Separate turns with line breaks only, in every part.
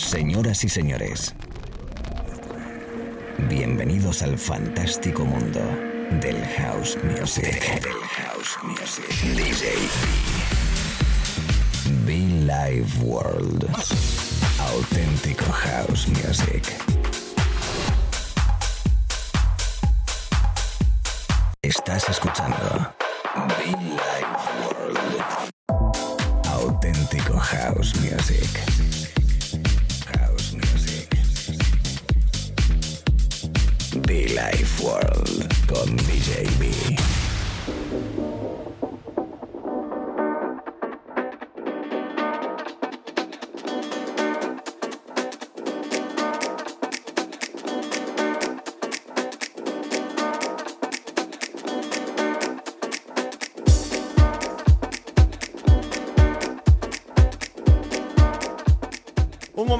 Señoras y señores, bienvenidos al fantástico mundo del house music. Del house music. DJ Be Live World. Auténtico house music. Estás escuchando Be Live World. Auténtico house music. Be Life World con DJ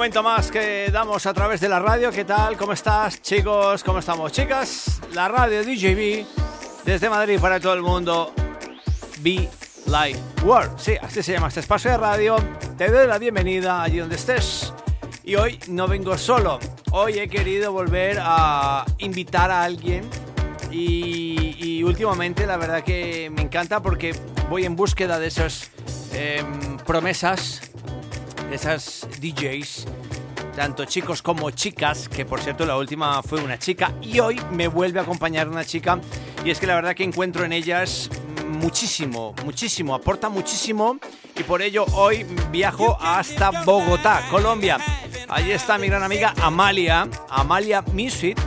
momento más que damos a través de la radio. ¿Qué tal? ¿Cómo estás, chicos? ¿Cómo estamos, chicas? La radio DJB desde Madrid para todo el mundo. Be Live World. Sí, así se llama este espacio de radio. Te doy la bienvenida allí donde estés. Y hoy no vengo solo. Hoy he querido volver a invitar a alguien. Y, y últimamente la verdad que me encanta porque voy en búsqueda de esas em, promesas esas DJs, tanto chicos como chicas, que por cierto la última fue una chica y hoy me vuelve a acompañar una chica y es que la verdad que encuentro en ellas muchísimo, muchísimo, aporta muchísimo y por ello hoy viajo hasta Bogotá, Colombia. Allí está mi gran amiga Amalia, Amalia Misfit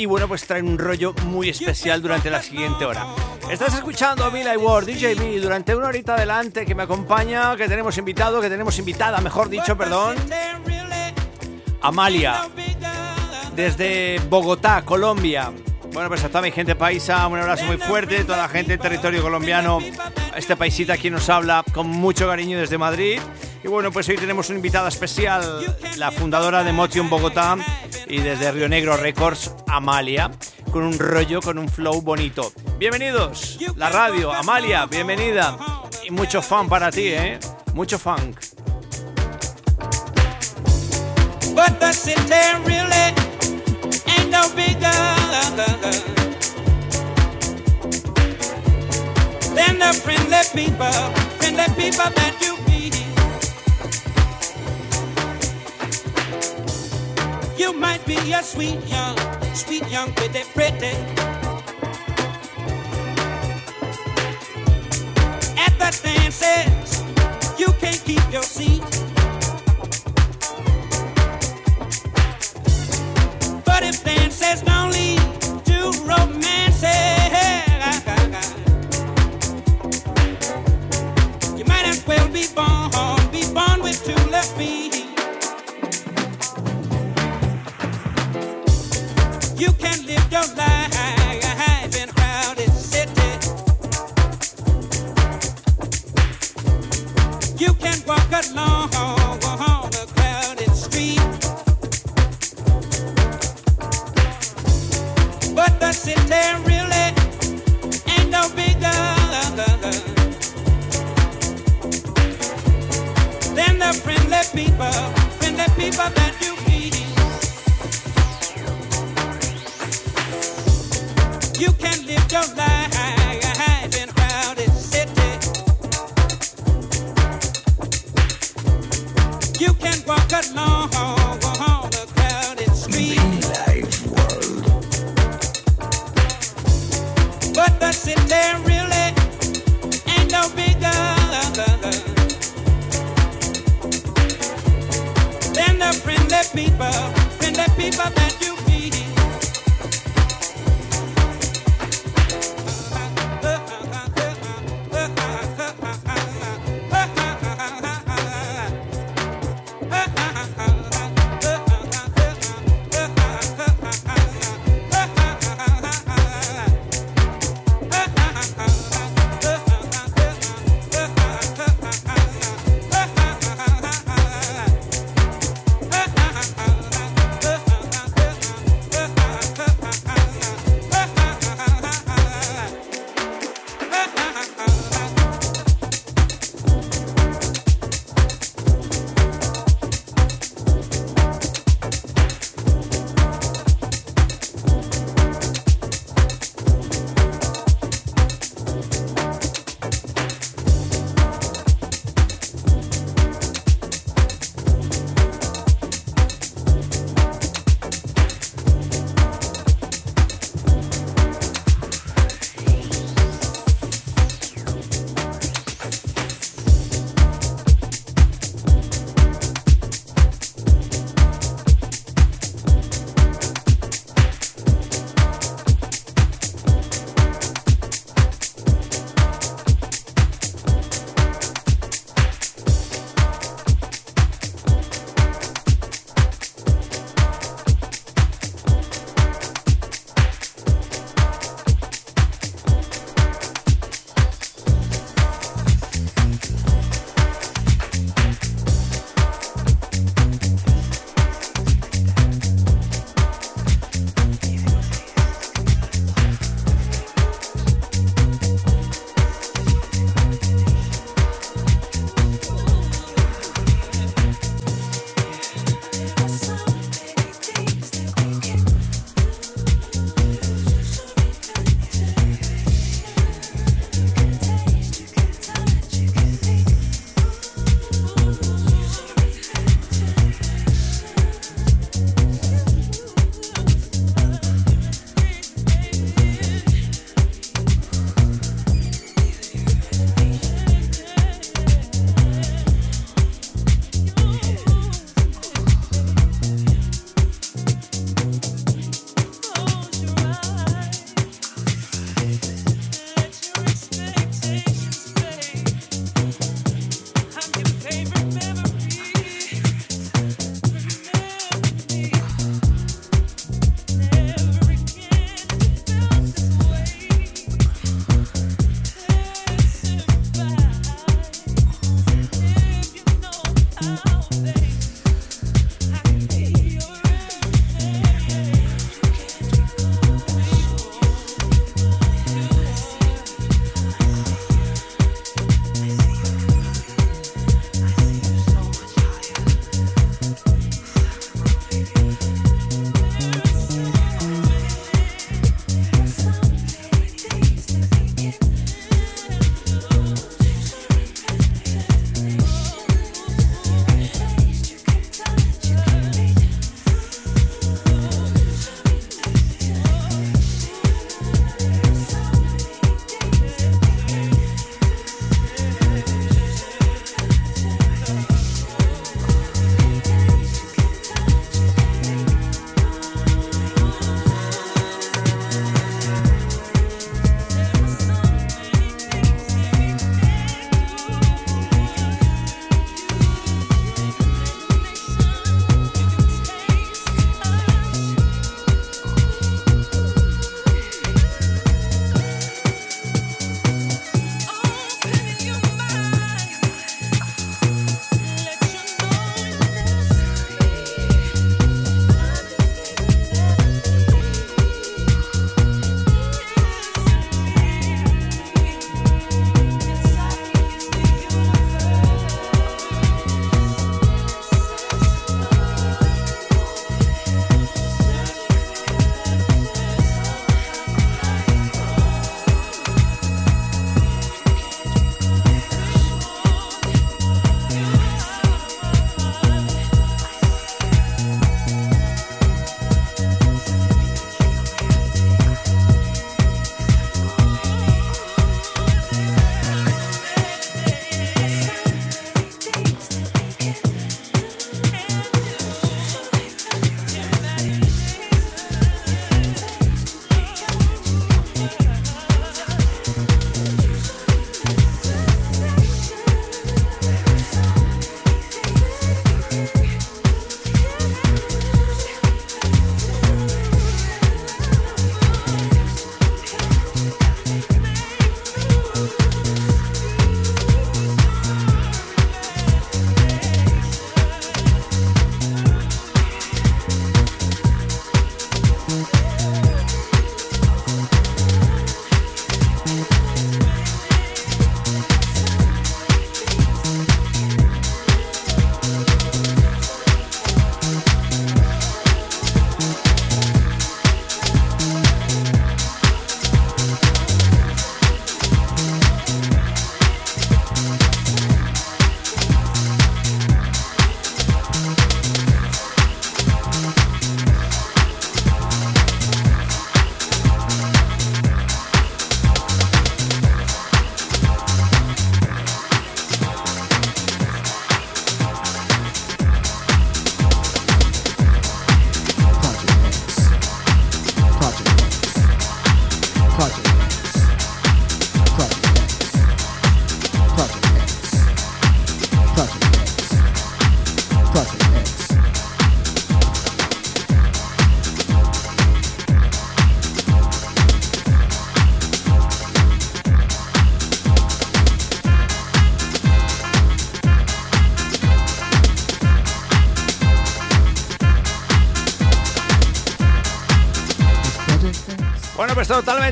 y bueno, pues traen un rollo muy especial durante la siguiente hora. Estás escuchando a Mila Ward, DJ durante una horita adelante que me acompaña, que tenemos invitado, que tenemos invitada, mejor dicho, perdón. Amalia, desde Bogotá, Colombia. Bueno, pues a toda mi gente paisa, un abrazo muy fuerte, toda la gente del territorio colombiano, este paisita aquí nos habla con mucho cariño desde Madrid. Y bueno, pues hoy tenemos una invitada especial, la fundadora de Motion Bogotá y desde Río Negro Records, Amalia, con un rollo, con un flow bonito. Bienvenidos, la radio, Amalia, bienvenida. Y mucho fan para ti, ¿eh? Mucho funk.
At the dances, you can't keep your seat. You can walk along than the friendly people, friendly people that you meet. You can live your life in crowded city. You can walk along the people, send the people that you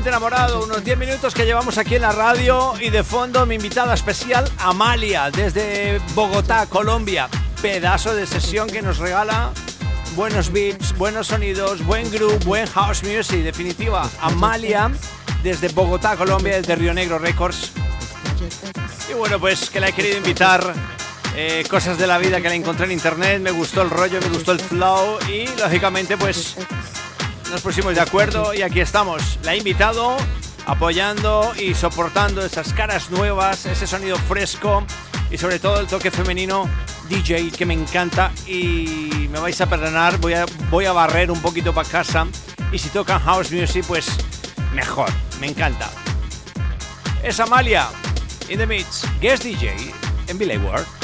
enamorado. Unos 10 minutos que llevamos aquí en la radio y de fondo mi invitada especial, Amalia, desde Bogotá, Colombia. Pedazo de sesión que nos regala buenos beats, buenos sonidos, buen groove, buen house music. Definitiva, Amalia, desde Bogotá, Colombia, desde Río Negro Records. Y bueno, pues que la he querido invitar. Eh, cosas de la vida que la encontré en internet, me gustó el rollo, me gustó el flow y lógicamente pues nos pusimos de acuerdo y aquí estamos. La he invitado apoyando y soportando esas caras nuevas, ese sonido fresco y sobre todo el toque femenino DJ que me encanta y me vais a perdonar, voy a, voy a barrer un poquito para casa y si tocan house music pues mejor, me encanta. Es Amalia in the mix, guest DJ en Billy Ward.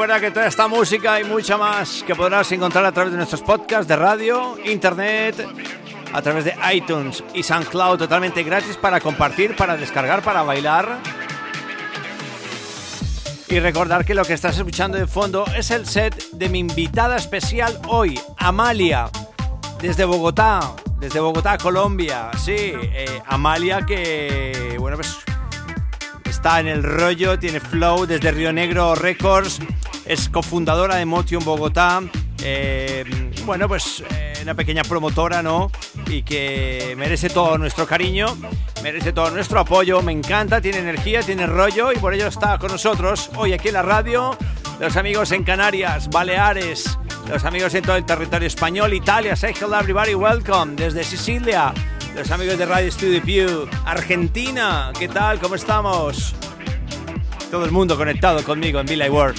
Recuerda que toda esta música y mucha más que podrás encontrar a través de nuestros podcasts de radio, internet, a través de iTunes y SoundCloud totalmente gratis para compartir, para descargar, para bailar. Y recordar que lo que estás escuchando de fondo es el set de mi invitada especial hoy, Amalia, desde Bogotá, desde Bogotá, Colombia. Sí, eh, Amalia que, bueno, pues está en el rollo, tiene flow desde Río Negro Records, es cofundadora de Motion Bogotá. Eh, bueno, pues eh, una pequeña promotora, ¿no? Y que merece todo nuestro cariño, merece todo nuestro apoyo, me encanta, tiene energía, tiene rollo y por ello está con nosotros hoy aquí en la radio. Los amigos en Canarias, Baleares, los amigos en todo el territorio español, Italia, say hello everybody, welcome desde Sicilia, los amigos de Radio Studio Pew, Argentina, ¿qué tal? ¿Cómo estamos? Todo el mundo conectado conmigo en Villa World.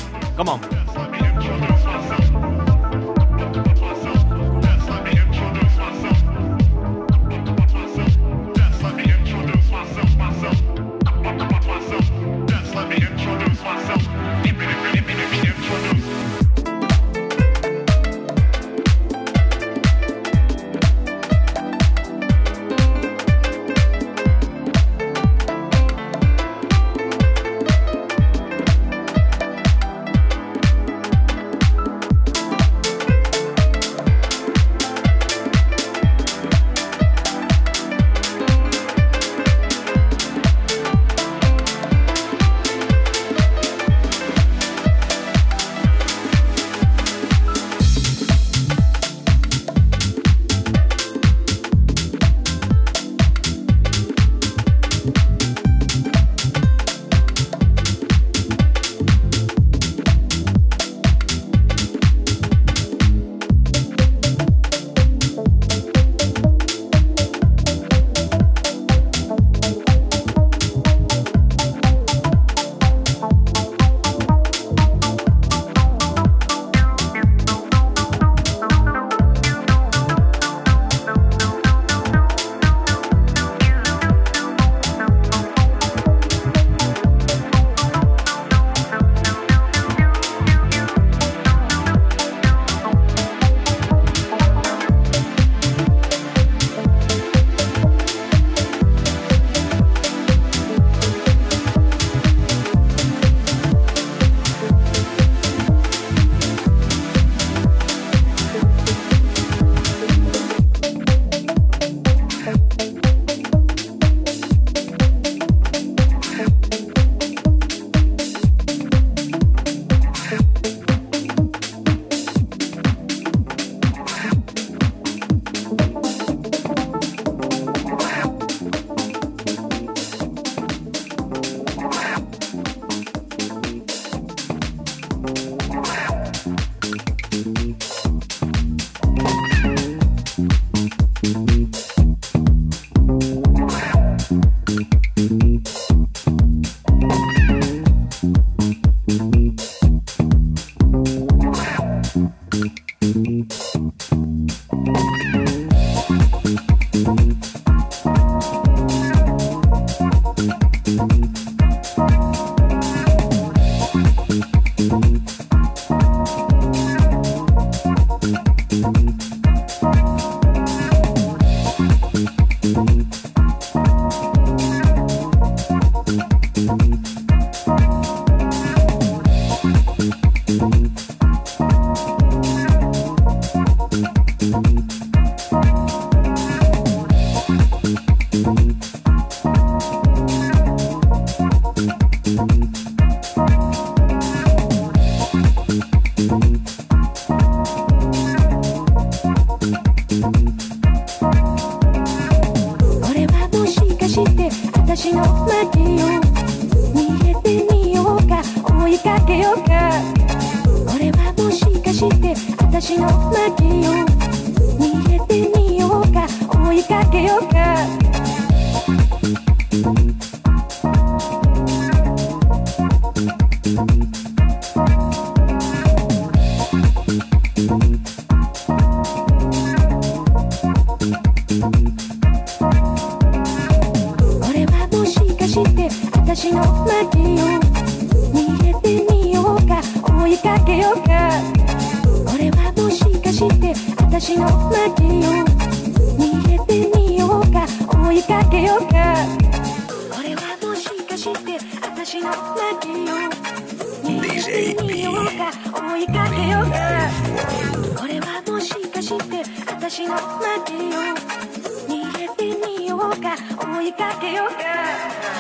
Mm-hmm. 追いかけよう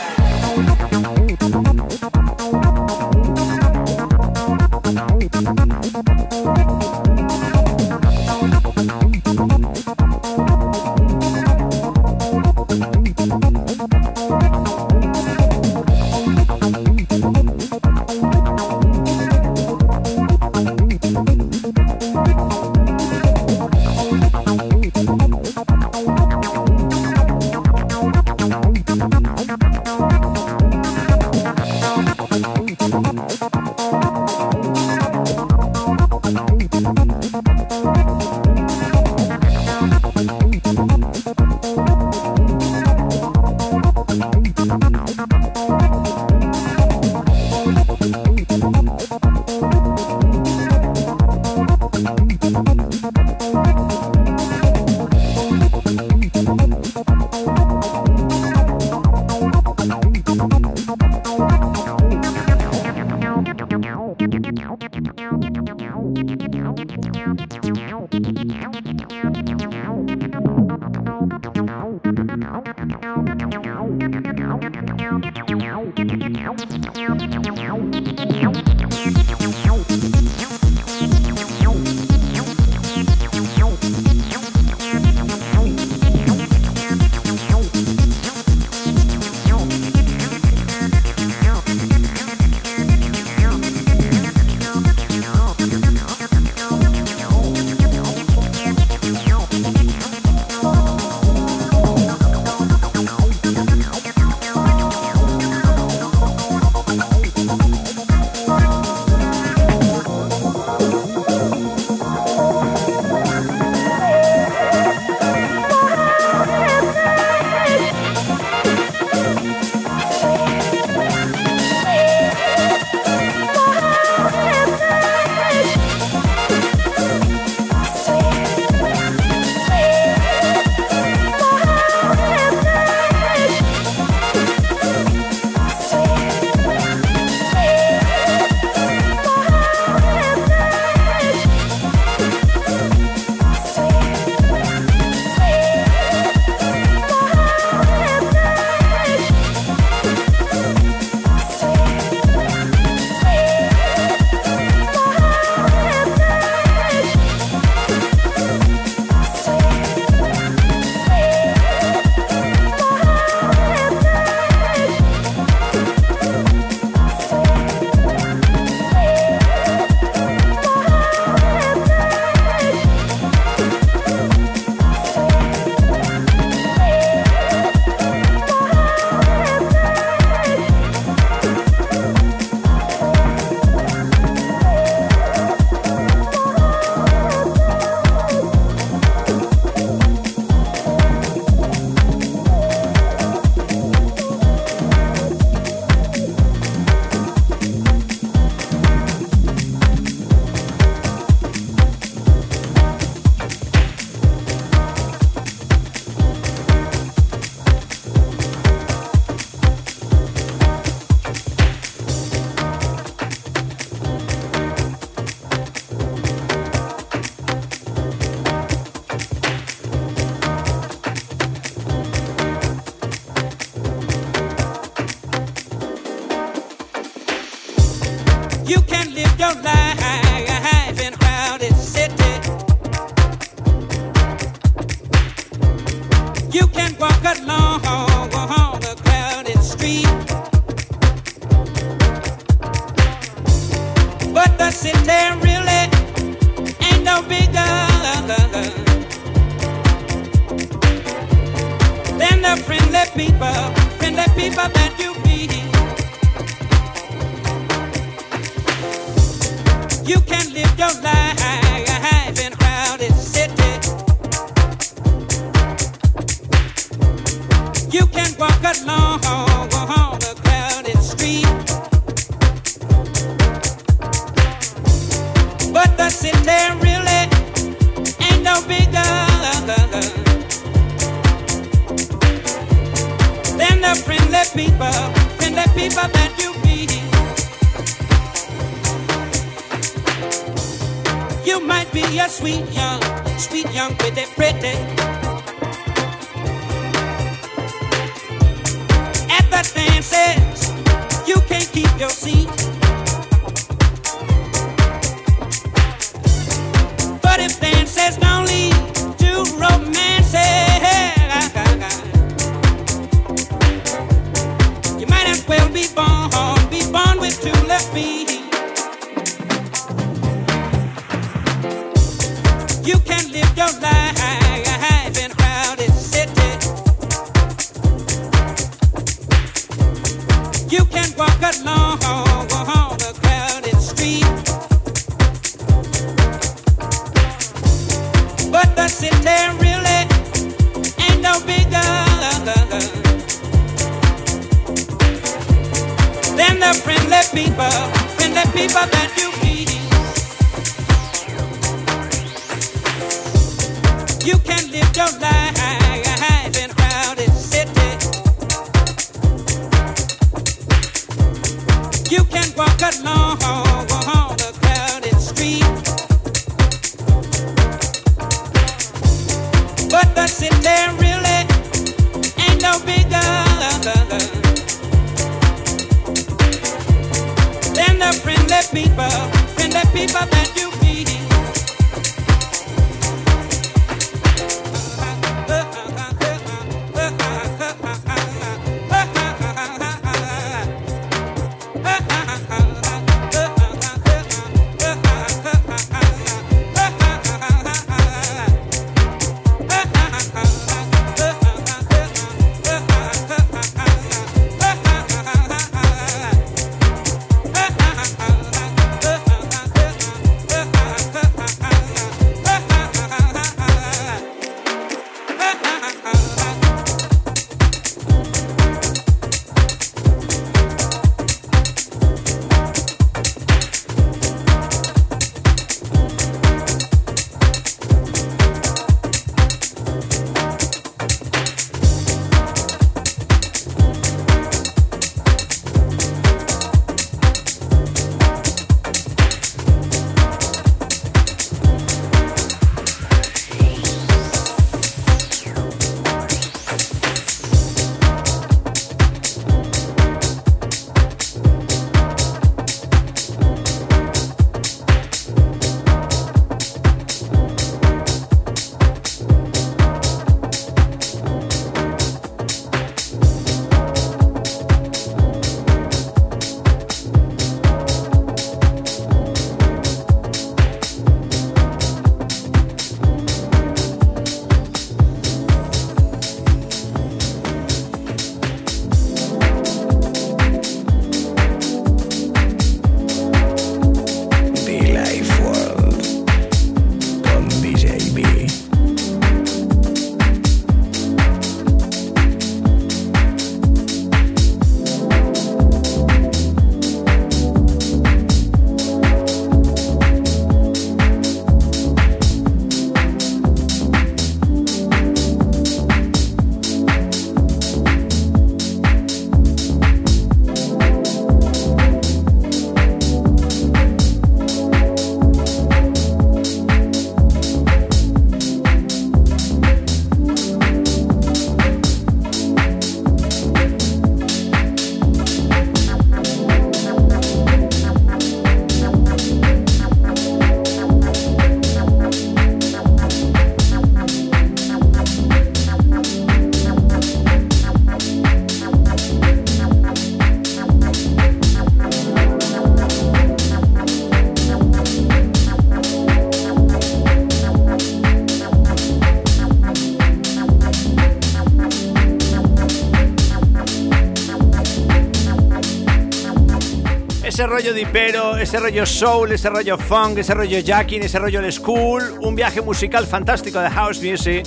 ese rollo dipero, ese rollo soul, ese rollo funk, ese rollo jacking, ese rollo school, un viaje musical fantástico de house music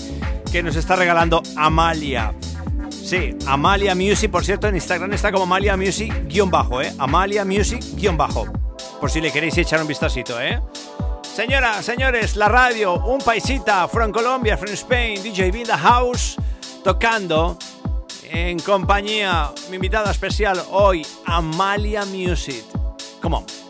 que nos está regalando Amalia. Sí, Amalia Music, por cierto, en Instagram está como Amalia Music-bajo, ¿eh? Amalia Music-bajo. Por si le queréis echar un vistacito, ¿eh? Señoras, señores, la radio, un paisita, from Colombia, from Spain, DJ the House, tocando en compañía, mi invitada especial hoy, Amalia Music. Come on.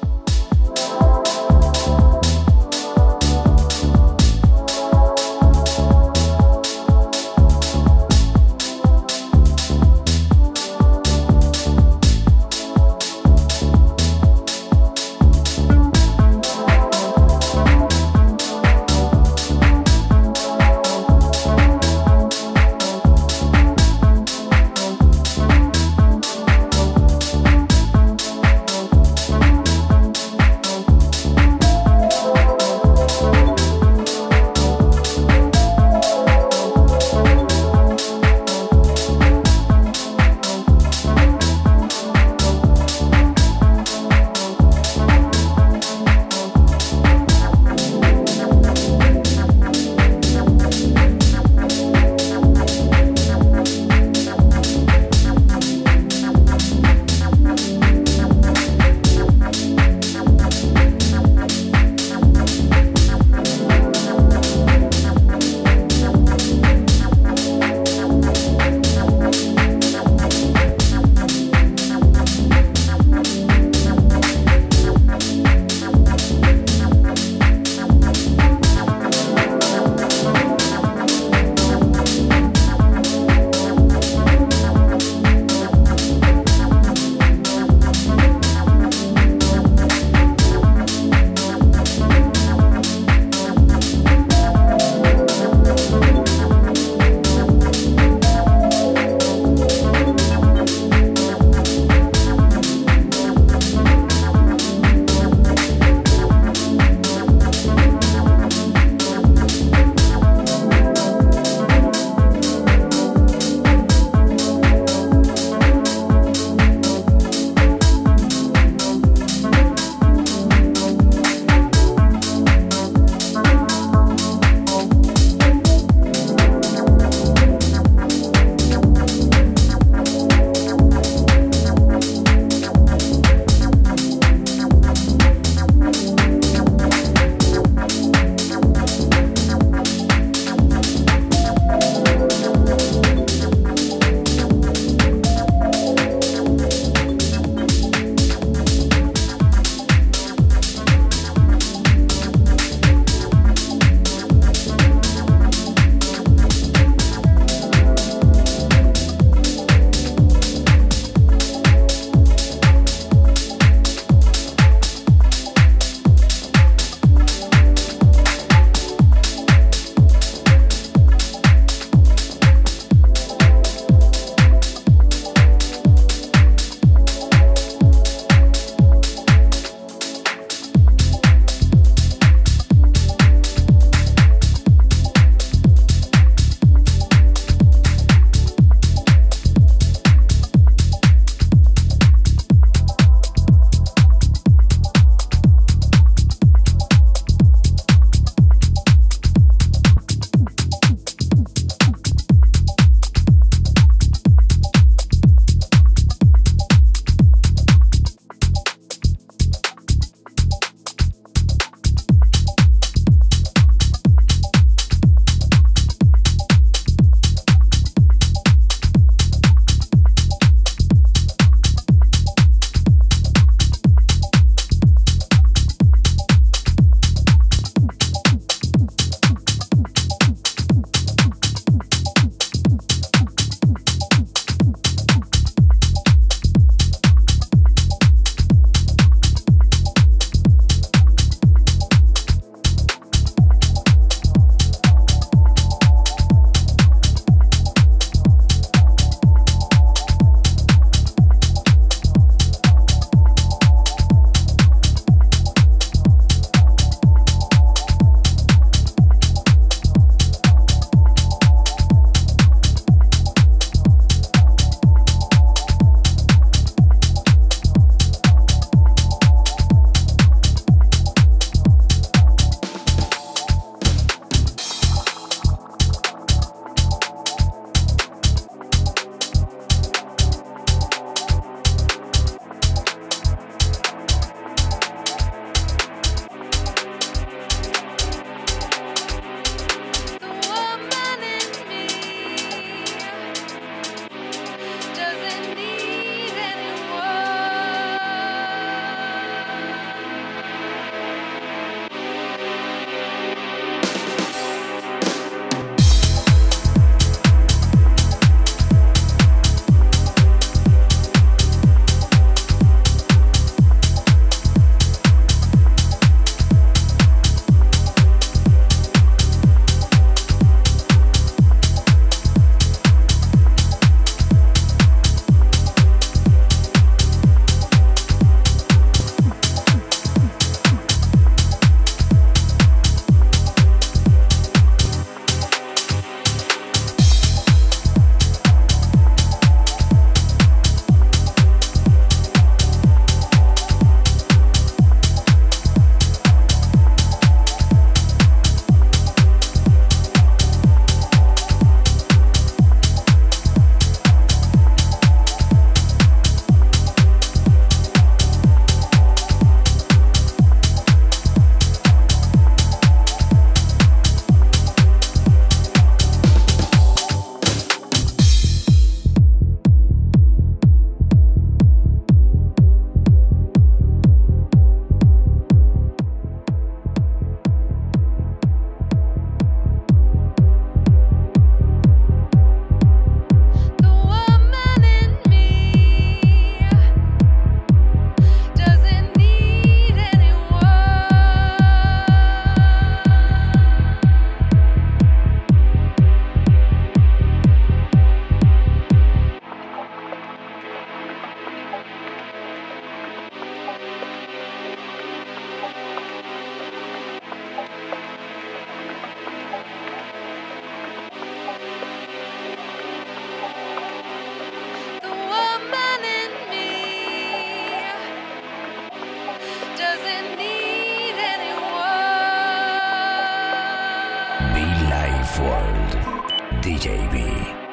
DJB.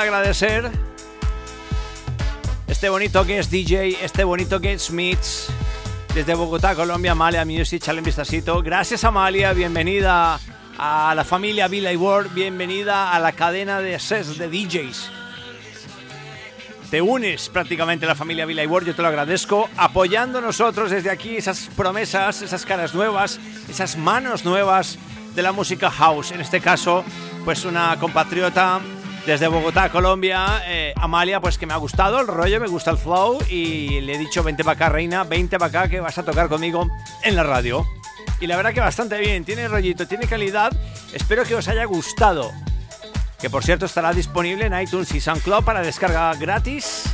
Agradecer este bonito que es DJ, este bonito que es Smiths, desde Bogotá, Colombia, Amalia Music, chale un vistacito. Gracias Amalia, bienvenida a la familia Villa World, bienvenida a la cadena de sets de DJs. Te unes prácticamente a la familia Villa World, yo te lo agradezco, apoyando nosotros desde aquí esas promesas, esas caras nuevas, esas manos nuevas de la música house. En este caso, pues una compatriota desde Bogotá, Colombia, eh, Amalia, pues que me ha gustado el rollo, me gusta el flow y le he dicho, vente para acá, reina, vente para acá que vas a tocar conmigo en la radio. Y la verdad que bastante bien, tiene rollito, tiene calidad, espero que os haya gustado. Que por cierto estará disponible en iTunes y SoundCloud para descarga gratis.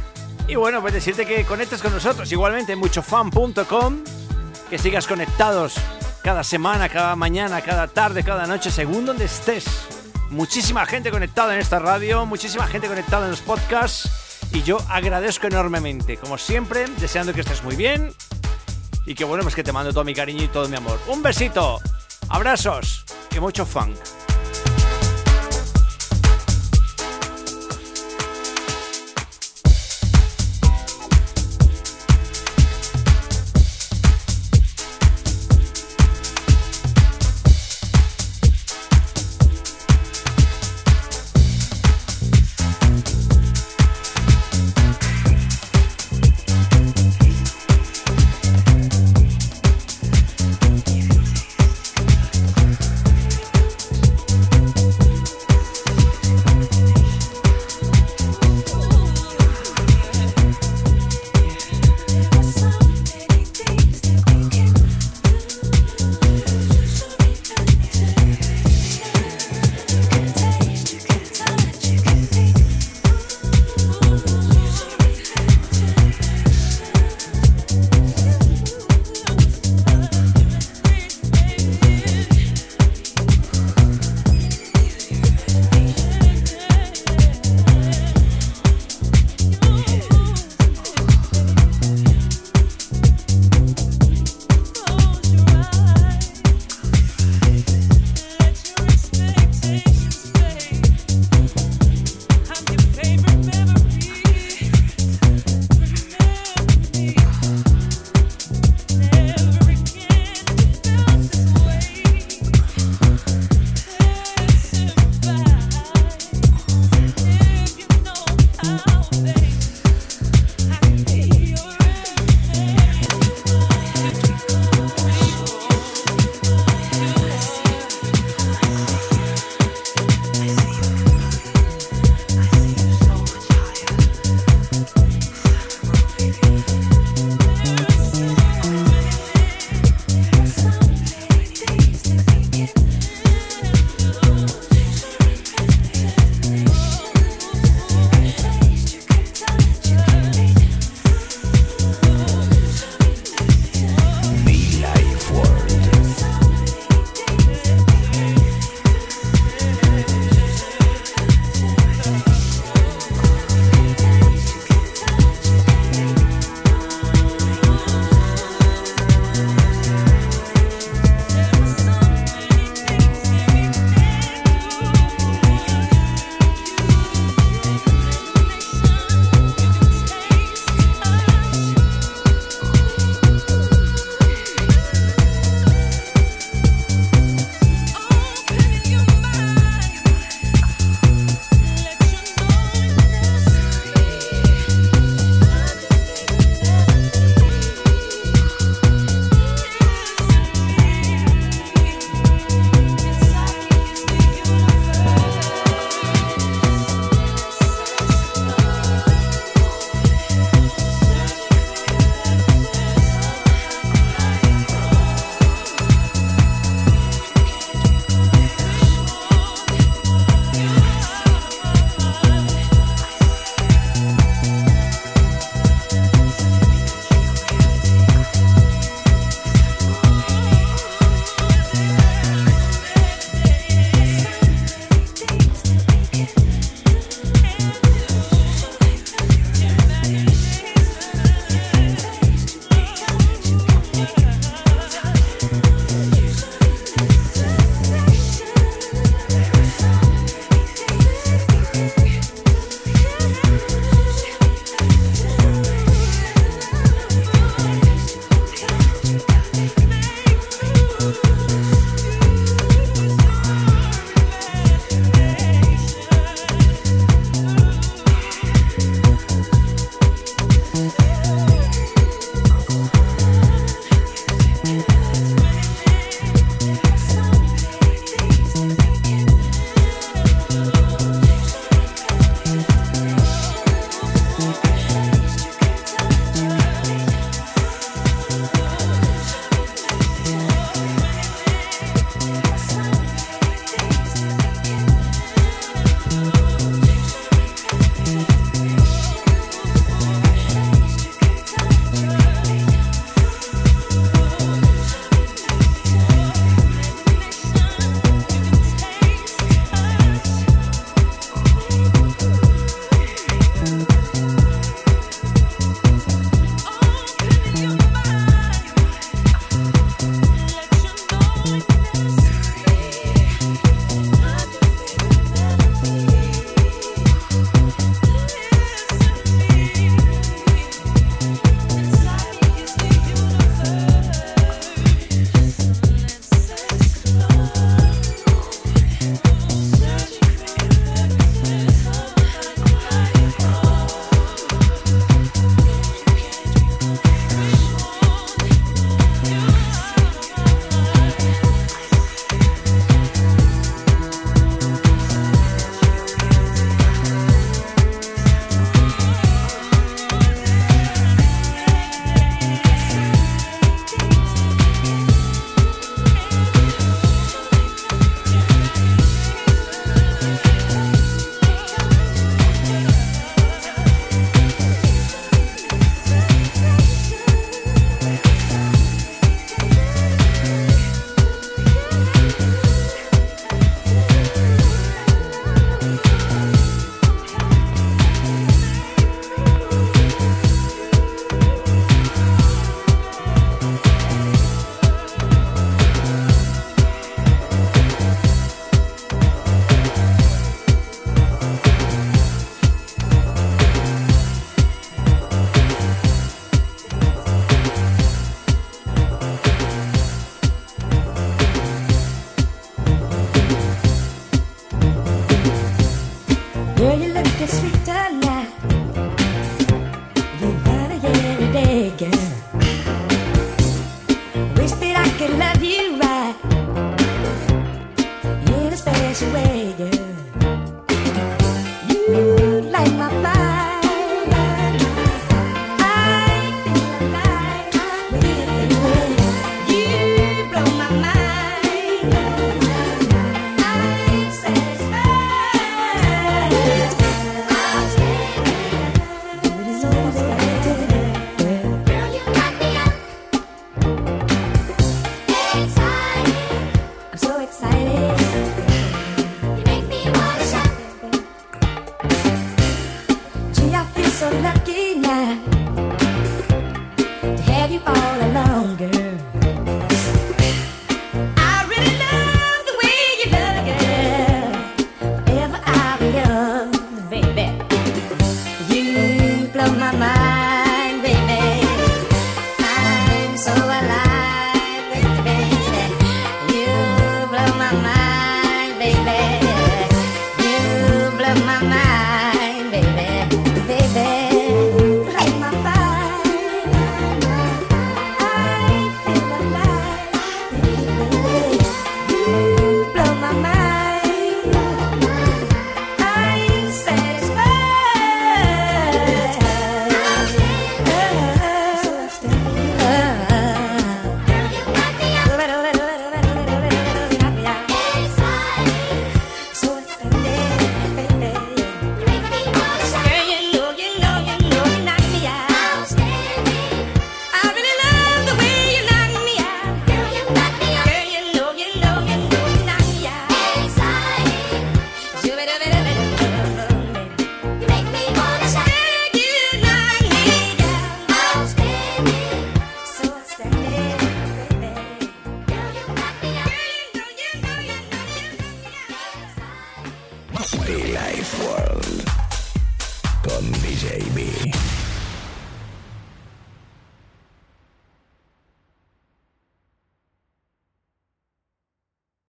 Y bueno, pues decirte que conectes con nosotros igualmente en muchofan.com, que sigas conectados cada semana, cada mañana, cada tarde, cada noche, según donde estés muchísima gente conectada en esta radio, muchísima gente conectada en los podcasts y yo agradezco enormemente, como siempre, deseando que estés muy bien y que bueno, pues que te mando todo mi cariño y todo mi amor. Un besito, abrazos y mucho funk.